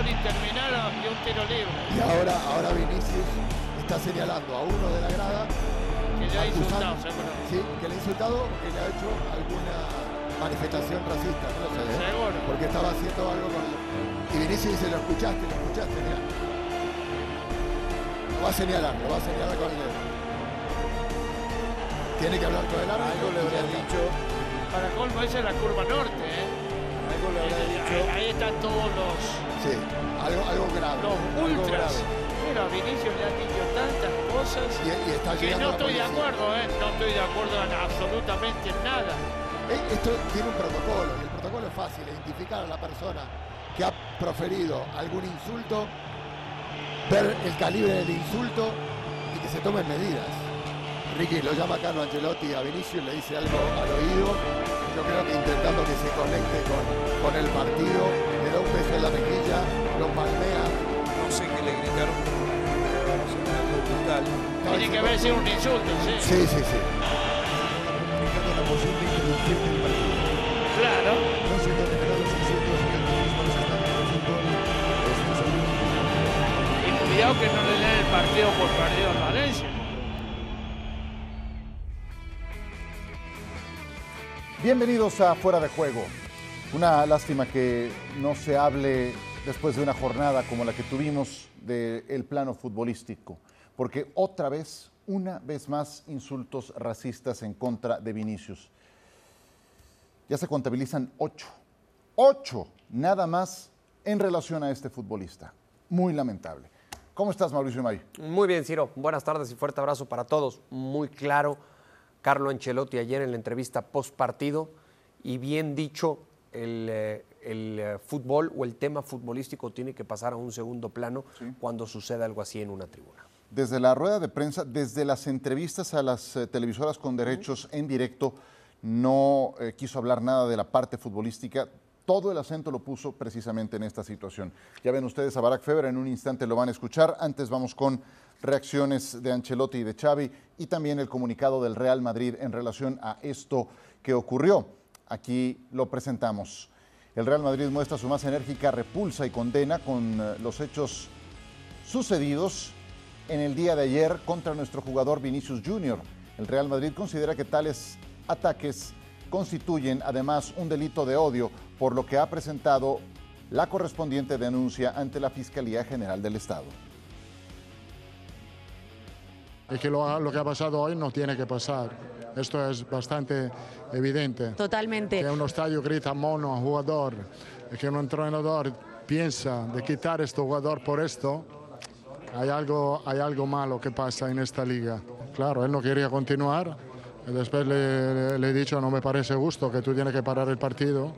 y terminaron y un tiro libre. Y ahora, ahora Vinicius está señalando a uno de la grada. Que le ha insultado, seguro. Sí, que le ha insultado que le ha hecho alguna manifestación racista, no sé. ¿eh? Seguro. Porque estaba haciendo algo con... Y Vinicius dice, lo escuchaste, lo escuchaste, mira. Lo va a señalar, lo va a señalar con el dedo. Tiene que hablar con el árbitro. Algo le habría dicho, Para colmo, esa es la curva norte, ¿eh? Algo le habría dicho. Ahí, ahí están todos los, Sí, algo, algo grave. los algo ultras. grave. Pero a Vinicius le han dicho tantas cosas Y, y está que no estoy de acuerdo, ¿eh? No estoy de acuerdo en absolutamente nada. Eh, Esto tiene un protocolo y el protocolo es fácil, identificar a la persona que ha proferido algún insulto, ver el calibre del insulto y que se tomen medidas. Ricky lo llama Carlo Ancelotti a Vinicius, le dice algo al oído, yo creo que intentando que se conecte con, con el partido, le da un beso en la mejilla, lo palmea. No sé qué le gritaron, pero será algo brutal. Tiene que haber sido un insulto, sí. Sí, sí, sí. La posible interrupción del partido. Claro. No se tolerarán los insultos el de los estadios de fútbol. Esto es un Y cuidado que no le den el partido por perdido en Valencia. Bienvenidos a Fuera de Juego. Una lástima que no se hable después de una jornada como la que tuvimos del plano futbolístico, porque otra vez, una vez más, insultos racistas en contra de Vinicius. Ya se contabilizan ocho, ocho nada más en relación a este futbolista. Muy lamentable. ¿Cómo estás, Mauricio May? Muy bien, Ciro. Buenas tardes y fuerte abrazo para todos. Muy claro, Carlo Ancelotti ayer en la entrevista post partido y bien dicho, el, eh, el, eh, fútbol o el tema futbolístico tiene que pasar a un segundo plano cuando suceda algo así en una tribuna. Desde la rueda de prensa, desde las entrevistas a las eh, televisoras con derechos en directo, no eh, quiso hablar nada de la parte futbolística. Todo el acento lo puso precisamente en esta situación. Ya ven ustedes a Barack Feber, en un instante lo van a escuchar. Antes vamos con reacciones de Ancelotti y de Xavi y también el comunicado del Real Madrid en relación a esto que ocurrió. Aquí lo presentamos. El Real Madrid muestra su más enérgica repulsa y condena con eh, los hechos sucedidos en el día de ayer contra nuestro jugador Vinicius Jr. El Real Madrid considera que tales ataques constituyen además un delito de odio, por lo que ha presentado la correspondiente denuncia ante la Fiscalía General del Estado. Es que lo, lo que ha pasado hoy no tiene que pasar. Esto es bastante evidente. Totalmente. Que un estadio grita mono a un jugador, que un entrenador piensa de quitar a este jugador por esto, hay algo, hay algo malo que pasa en esta liga. Claro, él no quería continuar. Después le, le- he dicho, no me parece justo que tú tienes que parar el partido,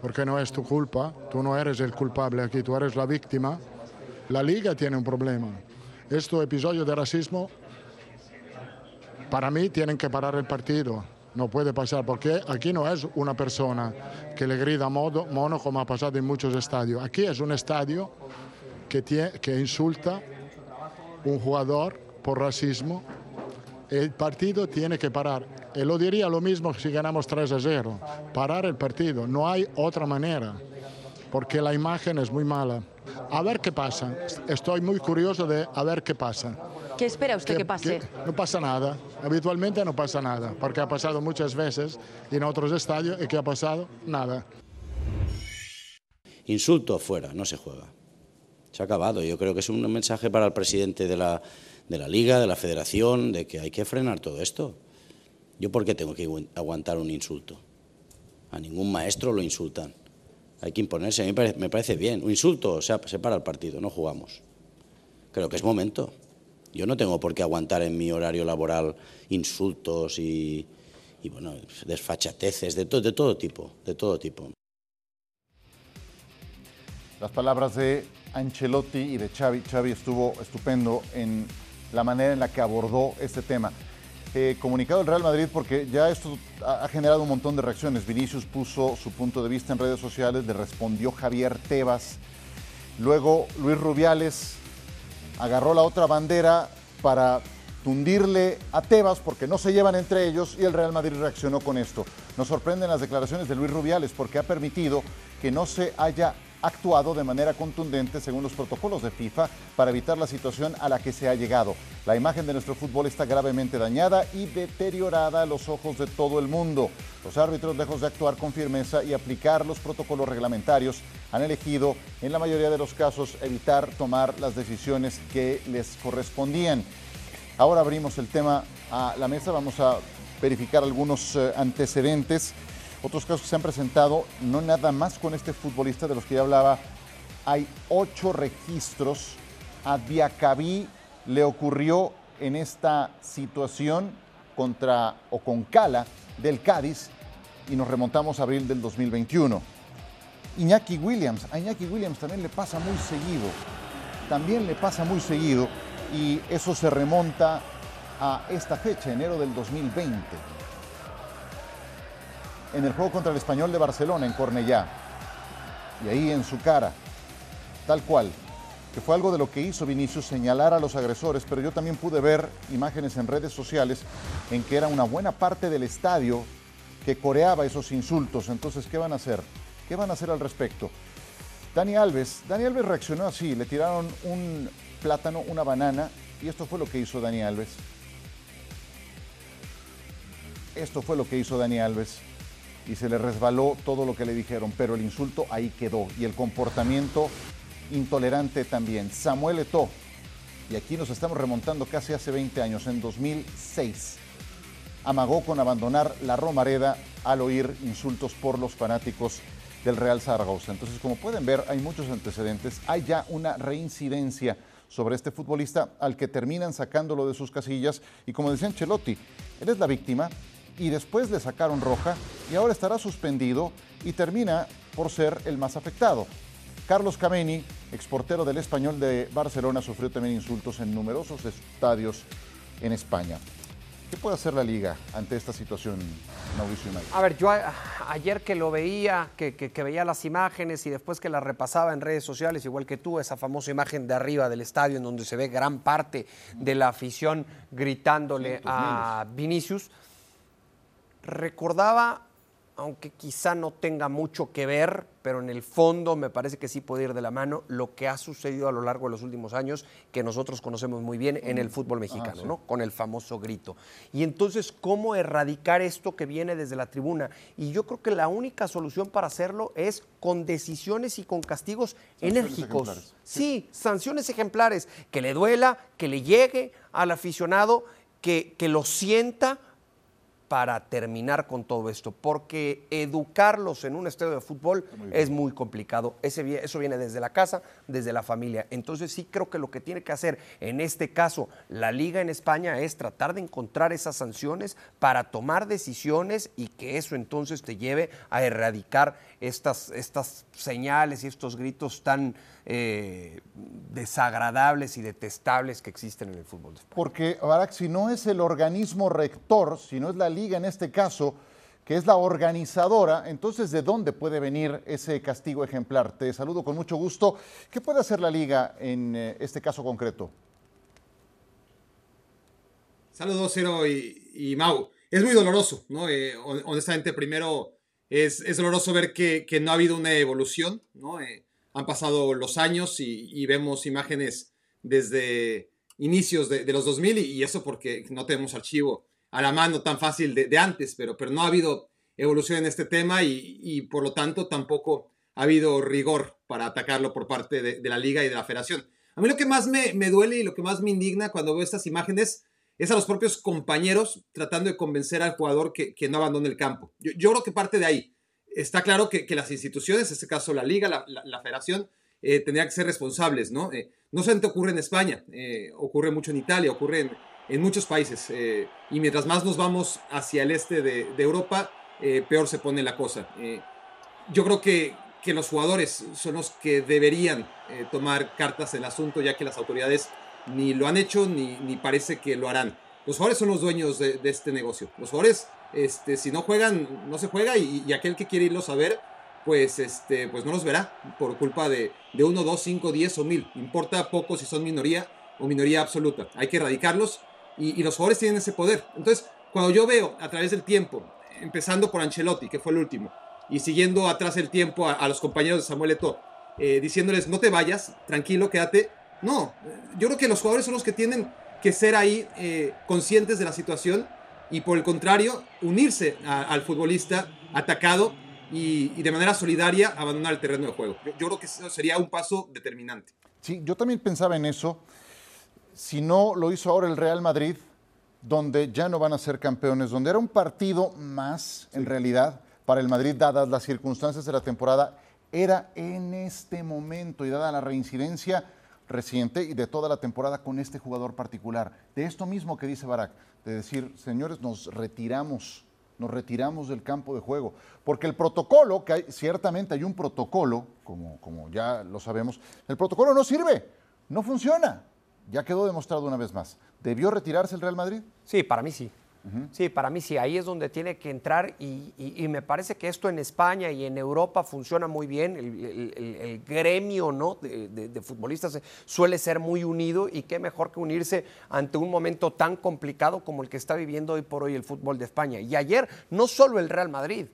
porque no es tu culpa. Tú no eres el culpable aquí, tú eres la víctima. La liga tiene un problema. Estos episodios de racismo para mí tienen que parar el partido. No puede pasar, porque aquí no es una persona que le grita modo, mono como ha pasado en muchos estadios. Aquí es un estadio que, tie- que insulta un jugador por racismo. El partido tiene que parar. Y lo diría lo mismo si ganamos 3 a 0. Parar el partido. No hay otra manera, porque la imagen es muy mala. A ver qué pasa. Estoy muy curioso de a ver qué pasa. ¿Qué espera usted que, pase? que no pasa nada. Habitualmente no pasa nada, porque ha pasado muchas veces en otros estadios y que ha pasado nada. Insulto fuera, no se juega. Se ha acabado. Yo creo que es un mensaje para el presidente de la, de la liga, de la federación, de que hay que frenar todo esto. ¿Yo por qué tengo que agu- aguantar un insulto? A ningún maestro lo insultan. Hay que imponerse. A mí me parece, bien. Un insulto, o sea, se para el partido, no jugamos. Creo que es momento. Yo no tengo por qué aguantar en mi horario laboral insultos y, y bueno, desfachateces de, to- de todo tipo, de todo tipo. Las palabras de Ancelotti y de Xavi. Xavi estuvo estupendo en la manera en la que abordó este tema. Eh, comunicado del Real Madrid porque ya esto ha, ha generado un montón de reacciones. Vinicius puso su punto de vista en redes sociales, le respondió Javier Tebas. Luego Luis Rubiales agarró la otra bandera para tundirle a Tebas porque no se llevan entre ellos y el Real Madrid reaccionó con esto. Nos sorprenden las declaraciones de Luis Rubiales porque ha permitido que no se haya actuado de manera contundente según los protocolos de FIFA para evitar la situación a la que se ha llegado. La imagen de nuestro fútbol está gravemente dañada y deteriorada a los ojos de todo el mundo. Los árbitros, lejos de actuar con firmeza y aplicar los protocolos reglamentarios, han elegido, en la mayoría de los casos, evitar tomar las decisiones que les correspondían. Ahora abrimos el tema a la mesa, vamos a verificar algunos eh, antecedentes otros casos que se han presentado, no nada más con este futbolista de los que ya hablaba, hay ocho registros. A Diacabí le ocurrió en esta situación contra o con Cala del Cádiz y nos remontamos a abril del 2021. Iñaki Williams, a Iñaki Williams también le pasa muy seguido, también le pasa muy seguido y eso se remonta a esta fecha, enero del 2020 en el juego contra el Español de Barcelona, en Cornellá. Y ahí en su cara, tal cual, que fue algo de lo que hizo Vinicius señalar a los agresores, pero yo también pude ver imágenes en redes sociales en que era una buena parte del estadio que coreaba esos insultos. Entonces, ¿qué van a hacer? ¿Qué van a hacer al respecto? Dani Alves, Dani Alves reaccionó así, le tiraron un plátano, una banana, y esto fue lo que hizo Dani Alves. Esto fue lo que hizo Dani Alves y se le resbaló todo lo que le dijeron, pero el insulto ahí quedó y el comportamiento intolerante también. Samuel Eto'o, y aquí nos estamos remontando casi hace 20 años, en 2006, amagó con abandonar la Romareda al oír insultos por los fanáticos del Real Zaragoza. Entonces, como pueden ver, hay muchos antecedentes, hay ya una reincidencia sobre este futbolista al que terminan sacándolo de sus casillas y como decía Ancelotti, él es la víctima, y después le sacaron roja y ahora estará suspendido y termina por ser el más afectado. Carlos Cameni, exportero del español de Barcelona, sufrió también insultos en numerosos estadios en España. ¿Qué puede hacer la liga ante esta situación, Mauricio United? A ver, yo ayer que lo veía, que, que, veía las imágenes y después que las repasaba en redes sociales, igual que tú, esa famosa imagen de arriba del estadio en donde se ve gran parte de la afición gritándole a Vinicius, recordaba, aunque quizá no tenga mucho que ver, pero en el fondo me parece que sí puede ir de la mano lo que ha sucedido a lo largo de los últimos años, que nosotros conocemos muy bien en el fútbol mexicano, ah, ¿no? Con el famoso grito. Y entonces, ¿cómo erradicar esto que viene desde la tribuna? Y yo creo que la única solución para hacerlo es con decisiones y con castigos enérgicos. Sí, sanciones ejemplares, que le duela, que le llegue al aficionado, que, que lo sienta para terminar con todo esto, porque educarlos en un estadio de fútbol es muy complicado. Ese, eso viene desde la casa, desde la familia. Entonces sí creo que lo que tiene que hacer en este caso la liga en España es tratar de encontrar esas sanciones para tomar decisiones y que eso entonces te lleve a erradicar estas, estas señales y estos gritos tan eh, desagradables y detestables que existen en el fútbol. Porque, Barack, si no es el organismo rector, si no es la liga en este caso, que es la organizadora, entonces ¿de dónde puede venir ese castigo ejemplar? Te saludo con mucho gusto. ¿Qué puede hacer la liga en eh, este caso concreto? Saludos, Cero y, Mau. Es muy doloroso, ¿no? Eh, honestamente, primero es, doloroso ver que, no ha habido una evolución, ¿no? han pasado los años y, vemos imágenes desde inicios de, los 2000 y, eso porque no tenemos archivo a la mano tan fácil de, antes, pero, pero no ha habido evolución en este tema y, por lo tanto tampoco ha habido rigor para atacarlo por parte de, la liga y de la federación. A mí lo que más me, duele y lo que más me indigna cuando veo estas imágenes es a los propios compañeros tratando de convencer al jugador que, no abandone el campo. Yo, yo creo que parte de ahí está claro que, las instituciones, en este caso la liga, la, federación, eh, tendrían que ser responsables, ¿no? Eh, no solamente ocurre en España, eh, ocurre mucho en Italia, ocurre en, muchos países. y mientras más nos vamos hacia el este de, Europa, peor se pone la cosa. yo creo que, que, los jugadores son los que deberían tomar cartas en el asunto, ya que las autoridades ni lo han hecho ni, ni parece que lo harán. Los jugadores son los dueños de, este negocio. Los jugadores este, si no juegan, no se juega y, aquel que quiere irlos a ver, pues, este, pues no los verá por culpa de, de 1, 2, 5, 10 o 1000. Importa poco si son minoría o minoría absoluta. Hay que erradicarlos y, los jugadores tienen ese poder. Entonces, cuando yo veo a través del tiempo, empezando por Ancelotti, que fue el último, y siguiendo atrás el tiempo a, los compañeros de Samuel Eto'o, eh, diciéndoles no te vayas, tranquilo, quédate. No, yo creo que los jugadores son los que tienen que ser ahí eh, conscientes de la situación y por el contrario, unirse a- al futbolista atacado y, y de manera solidaria abandonar el terreno de juego. Yo, yo creo que eso sería un paso determinante. Sí, yo también pensaba en eso. Si no lo hizo ahora el Real Madrid, donde ya no van a ser campeones, donde era un partido más, en realidad, para el Madrid, dadas las circunstancias de la temporada, era en este momento y dada la reincidencia reciente y de toda la temporada con este jugador particular. De esto mismo que dice Barak, de decir, señores, nos retiramos, nos retiramos del campo de juego. Porque el protocolo, que hay, ciertamente hay un protocolo, como, como ya lo sabemos, el protocolo no sirve, no funciona. Ya quedó demostrado una vez más. ¿Debió retirarse el Real Madrid? Sí, para mí sí. Sí, para mí sí, ahí es donde tiene que entrar y, me parece que esto en España y en Europa funciona muy bien, el, gremio ¿no? de- de futbolistas suele ser muy unido y qué mejor que unirse ante un momento tan complicado como el que está viviendo hoy por hoy el fútbol de España. Y ayer no solo el Real Madrid,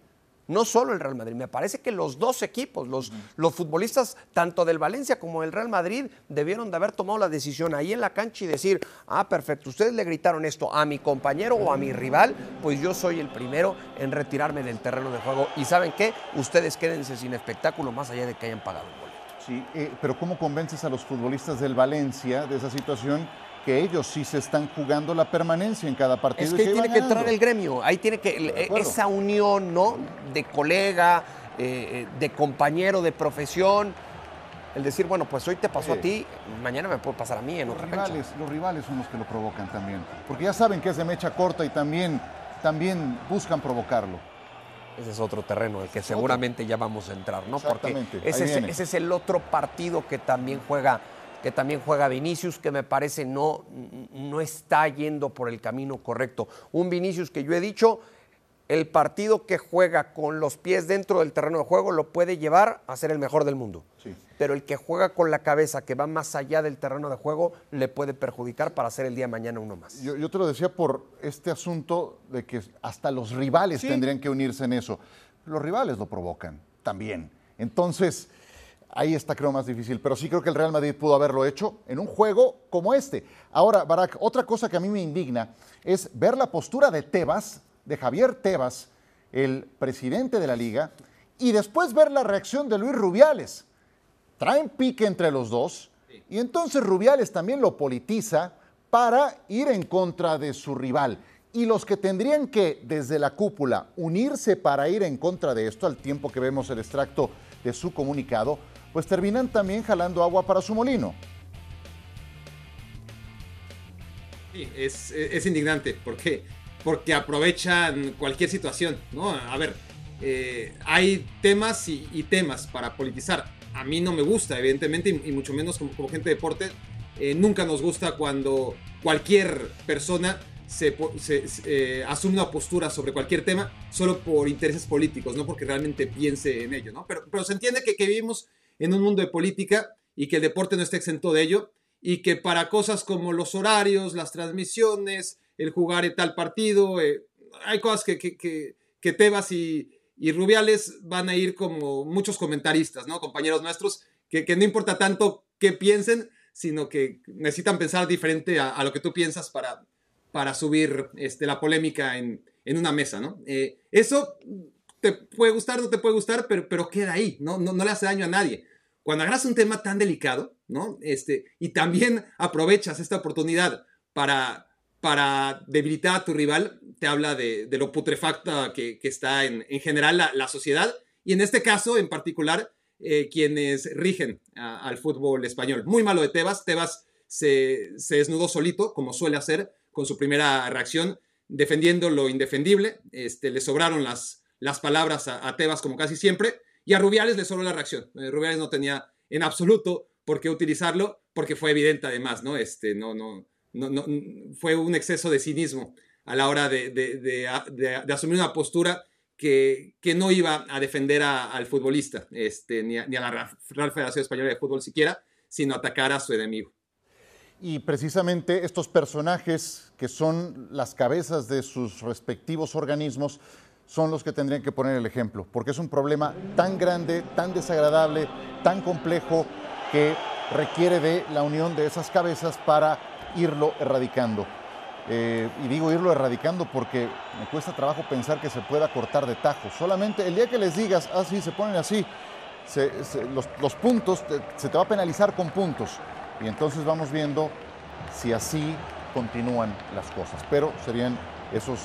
no solo el Real Madrid, me parece que los dos equipos, los, los futbolistas tanto del Valencia como del Real Madrid debieron de haber tomado la decisión ahí en la cancha y decir, ah, perfecto, ustedes le gritaron esto a mi compañero o a mi rival, pues yo soy el primero en retirarme del terreno de juego. Y saben qué, ustedes quédense sin espectáculo más allá de que hayan pagado un boleto. Sí, eh, pero ¿cómo convences a los futbolistas del Valencia de esa situación que ellos sí se están jugando la permanencia en cada partido? Es que ahí tiene que entrar el gremio, ahí tiene que, acuerdo. esa unión, ¿no? De colega, eh, eh, de compañero, de profesión. El decir, bueno, pues hoy te pasó Sí. a ti, mañana me puede pasar a mí en Los otra cancha. rivales, los rivales son los que lo provocan también, porque ya saben que es de mecha corta y también, también buscan provocarlo. Ese es otro terreno, el que seguramente ya vamos a entrar, ¿no? Porque es, ese es el otro partido que también juega que también juega Vinicius, que me parece no, no está yendo por el camino correcto. Un Vinicius que yo he dicho, el partido que juega con los pies dentro del terreno de juego lo puede llevar a ser el mejor del mundo. Sí. Pero el que juega con la cabeza, que va más allá del terreno de juego, le puede perjudicar para ser el día de mañana uno más. Yo, yo te lo decía por este asunto de que hasta los rivales Sí. tendrían que unirse en eso. Los rivales lo provocan también. Entonces, ahí está creo más difícil. Pero sí creo que el Real Madrid pudo haberlo hecho en un juego como este. Ahora, Barak, otra cosa que a mí me indigna es ver la postura de Tebas, de Javier Tebas, el presidente de la liga, y después ver la reacción de Luis Rubiales. Traen pique entre los dos y entonces Rubiales también lo politiza para ir en contra de su rival. Y los que tendrían que, desde la cúpula, unirse para ir en contra de esto, al tiempo que vemos el extracto de su comunicado, pues terminan también jalando agua para su molino. Sí, es, indignante. ¿Por qué? Porque aprovechan cualquier situación, ¿no? A ver, eh, hay temas y, temas para politizar. A mí no me gusta, evidentemente, y, mucho menos como, gente de deporte. eh, nunca nos gusta cuando cualquier persona se, eh, asume una postura sobre cualquier tema solo por intereses políticos, no porque realmente piense en ello, ¿no? Pero, se entiende que vivimos en un mundo de política y que el deporte no está exento de ello y que para cosas como los horarios, las transmisiones, el jugar en tal partido, eh, hay cosas que, que, que, que Tebas y, y Rubiales van a ir como muchos comentaristas, ¿no? Compañeros nuestros, que, no importa tanto qué piensen, sino que necesitan pensar diferente a, a lo que tú piensas para, para subir este, la polémica en, en una mesa, ¿no? Eh, eso te puede gustar, no te puede gustar, pero, pero queda ahí, ¿no? No, no le hace daño a nadie. Cuando agarras un tema tan delicado, ¿no? Este, y también aprovechas esta oportunidad para, para debilitar a tu rival, te habla de, lo putrefacta que, está en, en general la, la sociedad, y en este caso en particular, eh, quienes rigen al fútbol español. Muy malo de Tebas, Tebas se, desnudó solito, como suele hacer, con su primera reacción, defendiendo lo indefendible. Este, le sobraron las, las palabras a Tebas, como casi siempre, y a Rubiales le sobró la reacción. Eh, Rubiales no tenía en absoluto por qué utilizarlo, porque fue evidente además, ¿no? Este, no, no, no, no, fue un exceso de cinismo a la hora de, de- asumir una postura que, que no iba a defender al futbolista, este, ni, a, ni a la Real Federación Española de Fútbol siquiera, sino atacar a su enemigo. Y precisamente estos personajes que son las cabezas de sus respectivos organismos son los que tendrían que poner el ejemplo, porque es un problema tan grande, tan desagradable, tan complejo, que requiere de la unión de esas cabezas para irlo erradicando. Eh, y digo irlo erradicando porque me cuesta trabajo pensar que se pueda cortar de tajo. Solamente el día que les digas, así ah, se ponen así, los, puntos, se te va a penalizar con puntos. Y entonces vamos viendo si así continúan las cosas. Pero serían esos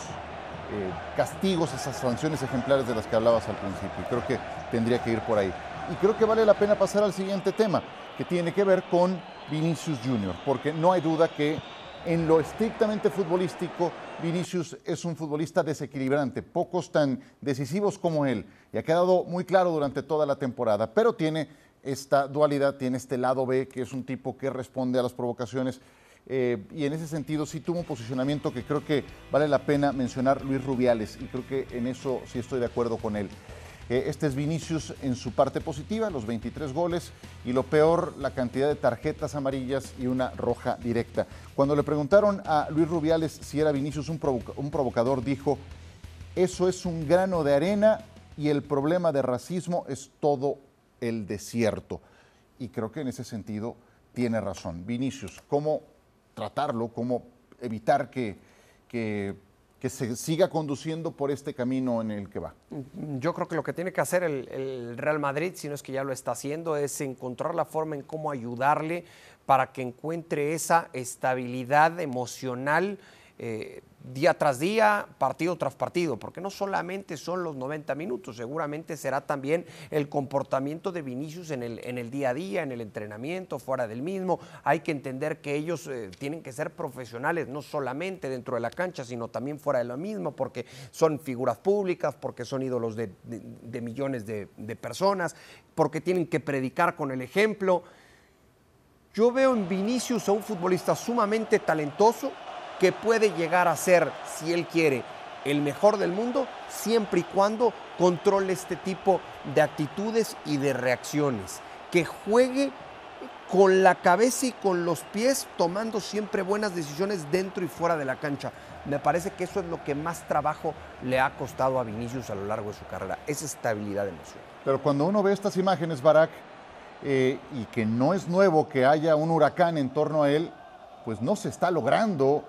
eh, castigos, esas sanciones ejemplares de las que hablabas al principio. Creo que tendría que ir por ahí. Y creo que vale la pena pasar al siguiente tema, que tiene que ver con Vinicius Junior, porque no hay duda que en lo estrictamente futbolístico, Vinicius es un futbolista desequilibrante, pocos tan decisivos como él, y ha quedado muy claro durante toda la temporada, pero tiene esta dualidad, tiene este lado B, que es un tipo que responde a las provocaciones, eh, y en ese sentido sí tuvo un posicionamiento que creo que vale la pena mencionar Luis Rubiales, y creo que en eso sí estoy de acuerdo con él. Eh, este es Vinicius en su parte positiva, los 23 goles, y lo peor, la cantidad de tarjetas amarillas y una roja directa. Cuando le preguntaron a Luis Rubiales si era Vinicius un, un provocador, dijo, eso es un grano de arena y el problema de racismo es todo el desierto. Y creo que en ese sentido tiene razón. Vinicius, ¿cómo tratarlo? ¿Cómo evitar que, que se siga conduciendo por este camino en el que va. Yo creo que lo que tiene que hacer el, Real Madrid, si no es que ya lo está haciendo, es encontrar la forma en cómo ayudarle para que encuentre esa estabilidad emocional eh, día tras día, partido tras partido, porque no solamente son los 90 minutos, seguramente será también el comportamiento de Vinicius en el, en el día a día, en el entrenamiento, fuera del mismo. Hay que entender que ellos eh, tienen que ser profesionales, no solamente dentro de la cancha, sino también fuera de lo mismo, porque son figuras públicas, porque son ídolos de, millones de, de personas, porque tienen que predicar con el ejemplo. Yo veo en Vinicius a un futbolista sumamente talentoso, que puede llegar a ser, si él quiere, el mejor del mundo, siempre y cuando controle este tipo de actitudes y de reacciones. Que juegue con la cabeza y con los pies, tomando siempre buenas decisiones dentro y fuera de la cancha. Me parece que eso es lo que más trabajo le ha costado a Vinicius a lo largo de su carrera, esa estabilidad emocional. Pero cuando uno ve estas imágenes, Barack, eh, y que no es nuevo que haya un huracán en torno a él, pues no se está logrando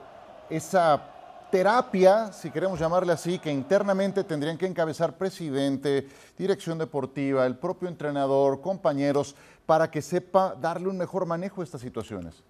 esa terapia, si queremos llamarle así, que internamente tendrían que encabezar presidente, dirección deportiva, el propio entrenador, compañeros, para que sepa darle un mejor manejo a estas situaciones.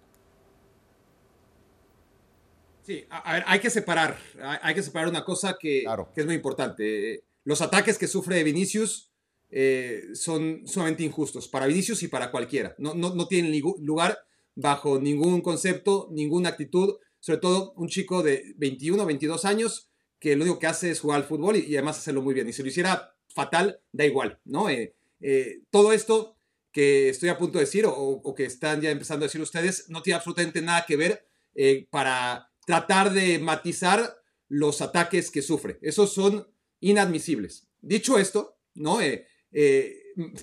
Sí, a ver, hay que separar, hay que separar una cosa que, que es muy importante. Los ataques que sufre Vinicius eh, son sumamente injustos para Vinicius y para cualquiera. No, no, no tienen lugar bajo ningún concepto, ninguna actitud sobre todo un chico de 21 o 22 años que lo único que hace es jugar al fútbol y, además hacerlo muy bien. Y si lo hiciera fatal, da igual, ¿no? Eh, eh, todo esto que estoy a punto de decir o, que están ya empezando a decir ustedes no tiene absolutamente nada que ver eh, para tratar de matizar los ataques que sufre. Esos son inadmisibles. Dicho esto, ¿no?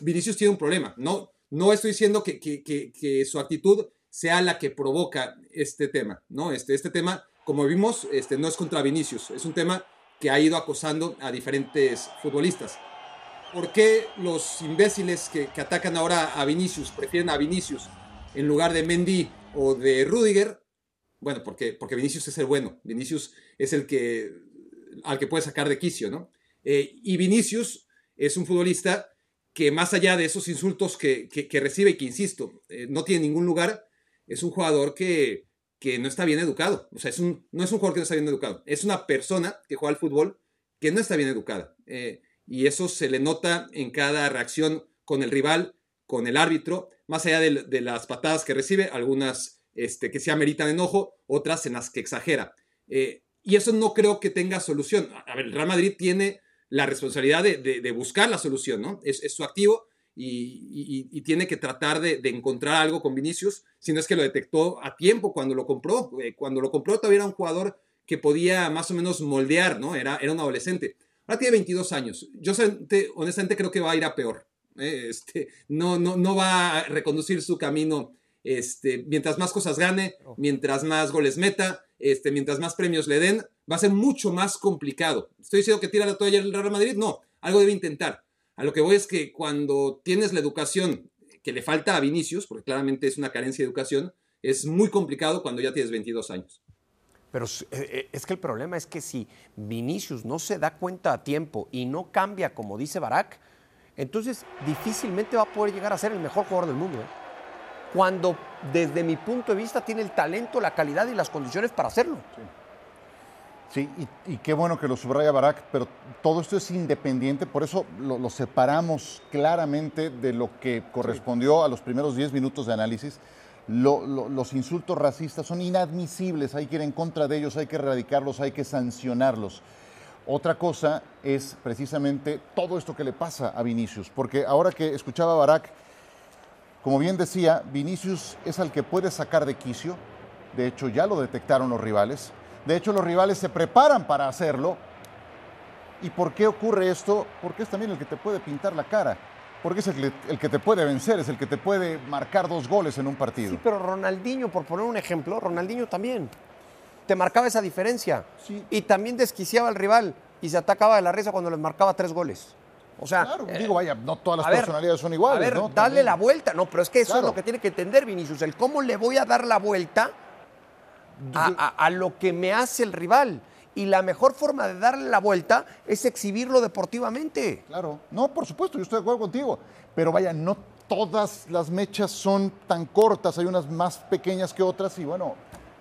Vinicius tiene un problema. No, no estoy diciendo que, que su actitud sea la que provoca este tema, ¿no? Este, este tema, como vimos, este, no es contra Vinicius, es un tema que ha ido acosando a diferentes futbolistas. ¿Por qué los imbéciles que, atacan ahora a Vinicius prefieren a Vinicius en lugar de Mendy o de Rudiger? Bueno, porque, porque Vinicius es el bueno, Vinicius es el que al que puede sacar de quicio, ¿no? Eh, y Vinicius es un futbolista que más allá de esos insultos que, recibe y que, insisto, eh, no tiene ningún lugar, es un jugador que, no está bien educado. O sea, es un, no es un jugador que no está bien educado. Es una persona que juega al fútbol que no está bien educada. Eh, y eso se le nota en cada reacción con el rival, con el árbitro, más allá de, las patadas que recibe, algunas este, que se ameritan enojo, otras en las que exagera. Eh, y eso no creo que tenga solución. A ver, el Real Madrid tiene la responsabilidad de, buscar la solución, ¿no? Es, es su activo y, tiene que tratar de, encontrar algo con Vinicius, si no es que lo detectó a tiempo cuando lo compró. Eh, cuando lo compró todavía era un jugador que podía más o menos moldear, ¿no? Era, era un adolescente. Ahora tiene 22 años. Yo honestamente creo que va a ir a peor. ¿eh? Este, no, no, no va a reconducir su camino este, mientras más cosas gane, mientras más goles meta, este, mientras más premios le den, va a ser mucho más complicado. ¿Estoy diciendo que tira la toalla el Real Madrid? No, algo debe intentar. A lo que voy es que cuando tienes la educación que le falta a Vinicius, porque claramente es una carencia de educación, es muy complicado cuando ya tienes 22 años. Pero eh, es que el problema es que si Vinicius no se da cuenta a tiempo y no cambia como dice Barak, entonces difícilmente va a poder llegar a ser el mejor jugador del mundo. ¿eh? Cuando desde mi punto de vista tiene el talento, la calidad y las condiciones para hacerlo. Sí, y, y qué bueno que lo subraya Barak, pero todo esto es independiente, por eso lo, lo separamos claramente de lo que correspondió a los primeros 10 minutos de análisis. Lo- lo- los insultos racistas son inadmisibles, hay que ir en contra de ellos, hay que erradicarlos, hay que sancionarlos. Otra cosa es precisamente todo esto que le pasa a Vinicius, porque ahora que escuchaba a Barak, como bien decía, Vinicius es al que puede sacar de quicio. De hecho, ya lo detectaron los rivales. De hecho, los rivales se preparan para hacerlo. ¿Y por qué ocurre esto? Porque es también el que te puede pintar la cara. Porque es el, que- el que te puede vencer, es el que te puede marcar dos goles en un partido. Sí, pero Ronaldinho, por poner un ejemplo, Ronaldinho también te marcaba esa diferencia. Y también desquiciaba al rival y se atacaba de la risa cuando les marcaba tres goles. O sea, Claro, eh, digo, vaya, no todas las ver, personalidades son iguales, A ver, ¿no? dale También. la vuelta. No, pero es que eso Claro. es lo que tiene que entender Vinicius. El cómo le voy a dar la vuelta a, a- a lo que me hace el rival. Y la mejor forma de darle la vuelta es exhibirlo deportivamente. Claro, no, por supuesto, yo estoy de acuerdo contigo. Pero vaya, no todas las mechas son tan cortas, hay unas más pequeñas que otras y bueno,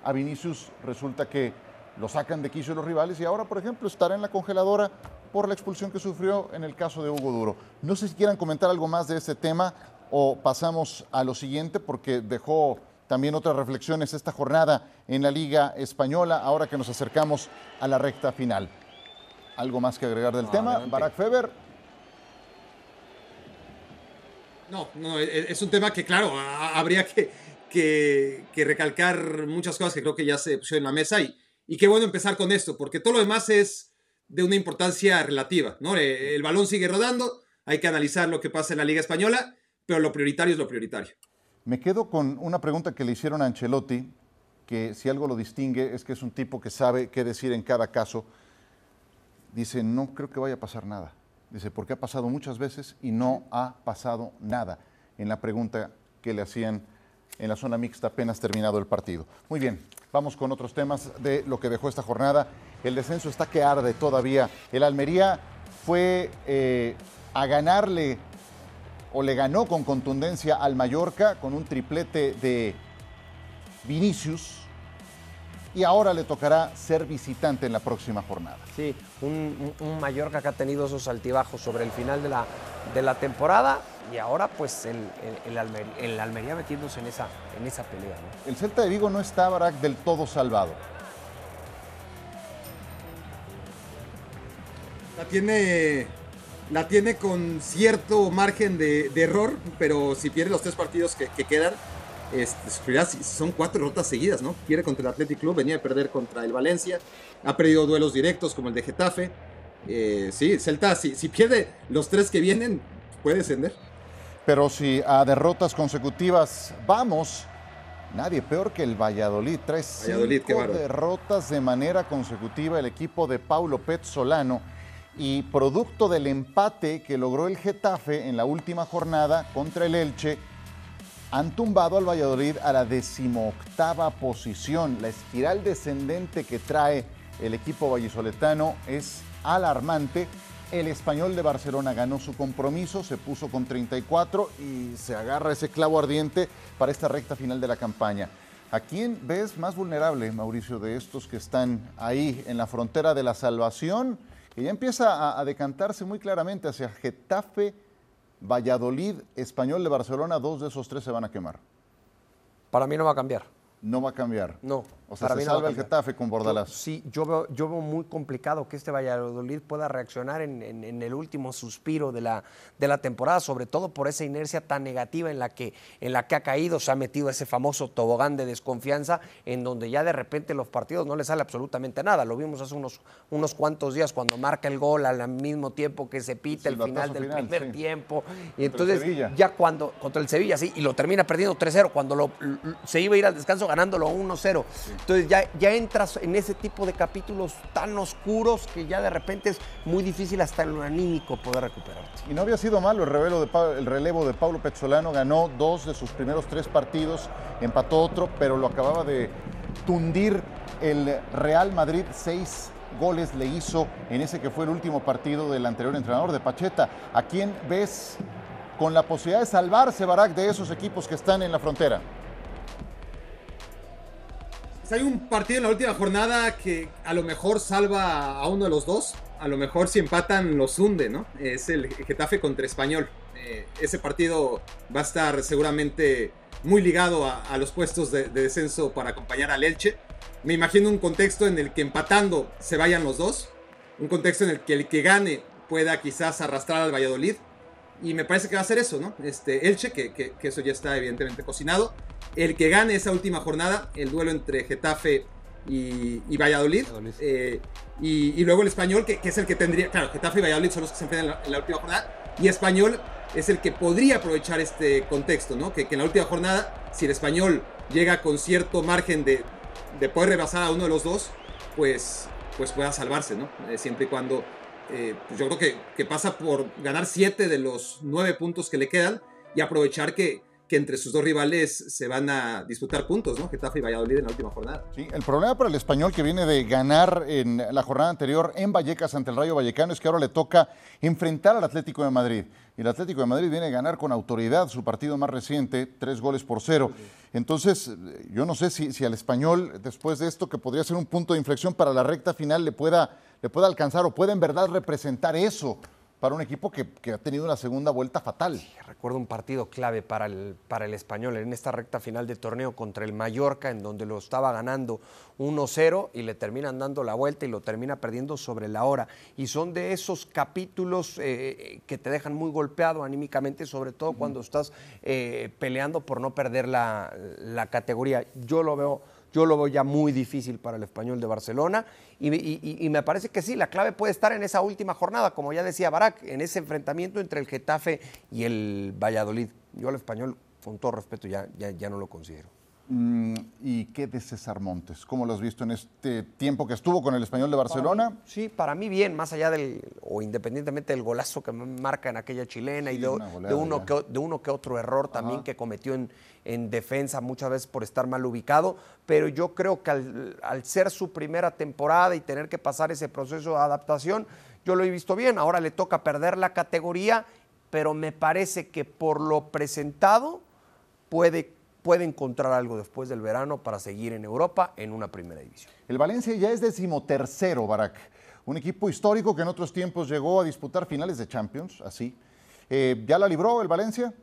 a Vinicius resulta que lo sacan de quicio los rivales y ahora, por ejemplo, estará en la congeladora por la expulsión que sufrió en el caso de Hugo Duro. No sé si quieran comentar algo más de este tema o pasamos a lo siguiente porque dejó también otras reflexiones esta jornada en la Liga Española, ahora que nos acercamos a la recta final. ¿Algo más que agregar del tema? Barack Feber, No, no, e- es un tema que, claro, habría que, que- que recalcar muchas cosas que creo que ya se pusieron en la mesa y, y qué bueno empezar con esto, porque todo lo demás es de una importancia relativa, ¿no? Eh, El balón sigue rodando, hay que analizar lo que pasa en la Liga Española, pero lo prioritario es lo prioritario. Me quedo con una pregunta que le hicieron a Ancelotti, que si algo lo distingue es que es un tipo que sabe qué decir en cada caso. Dice, no creo que vaya a pasar nada. Dice, porque ha pasado muchas veces y no ha pasado nada en la pregunta que le hacían en la zona mixta apenas terminado el partido. Muy bien, vamos con otros temas de lo que dejó esta jornada. El descenso está que arde todavía. El Almería fue eh, a ganarle o le ganó con contundencia al Mallorca con un triplete de Vinicius y ahora le tocará ser visitante en la próxima jornada. Sí, un, Mallorca que ha tenido esos altibajos sobre el final de la, de la temporada y ahora pues el, el- el Almería, el Almería metiéndose en esa, en esa pelea. ¿no? El Celta de Vigo no está, Barak, del todo salvado. La tiene, la tiene con cierto margen de, de error, pero si pierde los tres partidos que, que quedan, este, sufrirá son cuatro derrotas seguidas, ¿no? Pierde contra el Athletic Club, venía a perder contra el Valencia, ha perdido duelos directos como el de Getafe. Eh, sí, Celta, si, si pierde los tres que vienen, puede descender. Pero si a derrotas consecutivas vamos, nadie peor que el Valladolid. Trae Valladolid, cinco derrotas de manera consecutiva el equipo de Paulo Petzolano y producto del empate que logró el Getafe en la última jornada contra el Elche, han tumbado al Valladolid a la decimoctava posición. La espiral descendente que trae el equipo vallisoletano es alarmante. El español de Barcelona ganó su compromiso, se puso con 34 y se agarra ese clavo ardiente para esta recta final de la campaña. ¿A quién ves más vulnerable, Mauricio, de estos que están ahí en la frontera de la salvación? Que ya empieza a, a decantarse muy claramente hacia Getafe, Valladolid, Español de Barcelona, dos de esos tres se van a quemar. Para mí no va a cambiar. no va a cambiar. No. O sea, para se salva el. Getafe con Bordalás. Yo- sí, yo veo, yo veo muy complicado que este Valladolid pueda reaccionar en, en- en el último suspiro de la, de la temporada, sobre todo por esa inercia tan negativa en la, que, en la que ha caído, se ha metido ese famoso tobogán de desconfianza, en donde ya de repente los partidos no le sale absolutamente nada. Lo vimos hace unos, unos cuantos días cuando marca el gol al mismo tiempo que se pita el final del final, primer sí. tiempo. Y entonces ya cuando contra el Sevilla, sí, y lo termina perdiendo 3-0, cuando lo- se iba a ir al descanso ganándolo 1-0. Entonces ya, ya entras en ese tipo de capítulos tan oscuros que ya de repente es muy difícil hasta en lo anímico poder recuperarte. Y no había sido malo el, relevo de, el relevo de Paulo Pezzolano, ganó dos de sus primeros tres partidos, empató otro, pero lo acababa de tundir el Real Madrid, seis goles le hizo en ese que fue el último partido del anterior entrenador de Pacheta. ¿A quién ves con la posibilidad de salvarse, Barak, de esos equipos que están en la frontera? Hay un partido en la última jornada que a lo mejor salva a uno de los dos. A lo mejor si empatan los hunde, ¿no? Es el Getafe contra Español. Eh, ese partido va a estar seguramente muy ligado a, los puestos de, de descenso para acompañar al Elche. Me imagino un contexto en el que empatando se vayan los dos. Un contexto en el que el que gane pueda quizás arrastrar al Valladolid. Y me parece que va a ser eso, ¿no? Este Elche, que, que- que eso ya está evidentemente cocinado. El que gane esa última jornada, el duelo entre Getafe y, y Valladolid. eh, y, y luego el español, que, que es el que tendría. Claro, Getafe y Valladolid son los que se enfrentan en la, en la última jornada. Y español es el que podría aprovechar este contexto, ¿no? Que, que en la última jornada, si el español llega con cierto margen de, de poder rebasar a uno de los dos, pues, pues pueda salvarse, ¿no? Eh, siempre y cuando. eh, pues yo creo que, que pasa por ganar siete de los nueve puntos que le quedan y aprovechar que, que entre sus dos rivales se van a disputar puntos, ¿no? Getafe y Valladolid en la última jornada. Sí, el problema para el español que viene de ganar en la jornada anterior en Vallecas ante el Rayo Vallecano es que ahora le toca enfrentar al Atlético de Madrid. Y el Atlético de Madrid viene a ganar con autoridad su partido más reciente, tres goles por cero. Entonces, yo no sé si, si al español, después de esto, que podría ser un punto de inflexión para la recta final, le pueda, le pueda alcanzar o pueda en verdad representar eso para un equipo que, que ha tenido una segunda vuelta fatal. Recuerdo un partido clave para el, para el español en esta recta final de torneo contra el Mallorca, en donde lo estaba ganando 1-0 y le terminan dando la vuelta y lo termina perdiendo sobre la hora. Y son de esos capítulos eh, que te dejan muy golpeado anímicamente, sobre todo cuando estás eh, peleando por no perder la, la categoría. Yo lo veo. Yo lo veo ya muy difícil para el español de Barcelona y, y- y- me parece que sí, la clave puede estar en esa última jornada, como ya decía Barak, en ese enfrentamiento entre el Getafe y el Valladolid. Yo al español, con todo respeto, ya, ya, ya no lo considero. Mm, ¿Y qué de César Montes? ¿Cómo lo has visto en este tiempo que estuvo con el español de Barcelona? Sí, para mí bien, más allá del, o independientemente del golazo que marca en aquella chilena y de, uno que, de uno que otro error también que cometió en, en defensa, muchas veces por estar mal ubicado, pero yo creo que al, al ser su primera temporada y tener que pasar ese proceso de adaptación, yo lo he visto bien, ahora le toca perder la categoría, pero me parece que por lo presentado puede, puede encontrar algo después del verano para seguir en Europa en una primera división. El Valencia ya es decimotercero, Barak. Un equipo histórico que en otros tiempos llegó a disputar finales de Champions, así. Eh, ¿Ya la libró el Valencia?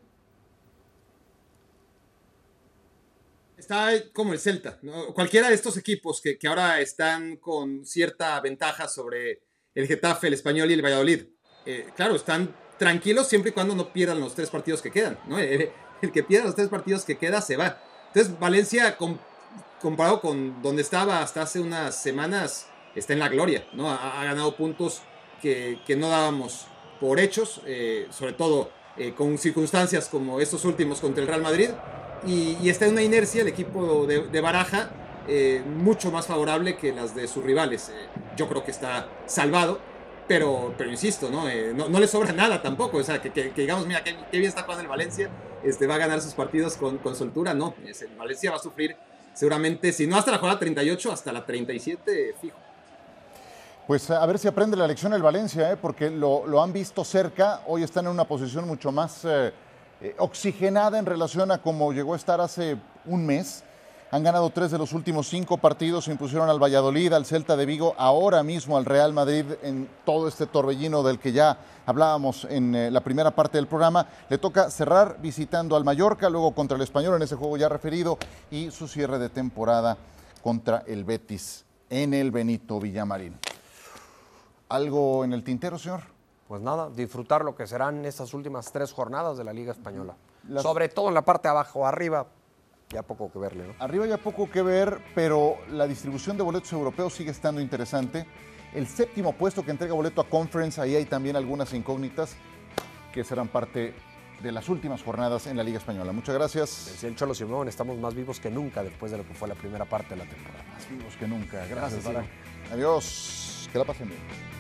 Está como el Celta, ¿no? Cualquiera de estos equipos que, que ahora están con cierta ventaja sobre el Getafe, el Español y el Valladolid. eh, claro, están tranquilos siempre y cuando no pierdan los tres partidos que quedan, ¿no? El, el que pierda los tres partidos que queda se va. Entonces, Valencia, com- comparado con donde estaba hasta hace unas semanas, está en la gloria, ¿no? Ha, ganado puntos que, que no dábamos por hechos, eh, sobre todo eh, con circunstancias como estos últimos contra el Real Madrid. Y, está en una inercia el equipo de, Baraja eh, mucho más favorable que las de sus rivales. Yo creo que está salvado, pero, pero insisto, ¿no? Eh, no, no le sobra nada tampoco. O sea, que, digamos, mira, qué, bien está jugando el Valencia, este, va a ganar sus partidos con, soltura. No, el Valencia va a sufrir seguramente, si no hasta la jornada 38, hasta la 37 fijo. Pues a ver si aprende la lección el Valencia, ¿eh? porque lo, lo han visto cerca. Hoy están en una posición mucho más eh, eh, oxigenada en relación a cómo llegó a estar hace un mes. Han ganado tres de los últimos cinco partidos, se impusieron al Valladolid, al Celta de Vigo, ahora mismo al Real Madrid en todo este torbellino del que ya hablábamos en eh, la primera parte del programa. Le toca cerrar visitando al Mallorca, luego contra el Español en ese juego ya referido y su cierre de temporada contra el Betis en el Benito Villamarín. ¿Algo en el tintero, señor? Pues nada, disfrutar lo que serán estas últimas tres jornadas de la Liga Española. Las- Sobre todo en la parte de abajo, arriba, ya poco que verle, ¿no? Arriba ya poco que ver, pero la distribución de boletos europeos sigue estando interesante. El séptimo puesto que entrega boleto a Conference, ahí hay también algunas incógnitas que serán parte de las últimas jornadas en la Liga Española. Muchas gracias. Decía el Cholo Simón, estamos más vivos que nunca después de lo que fue la primera parte de la temporada. Más vivos que nunca. Gracias, Gracias. Adiós. Que la pasen bien.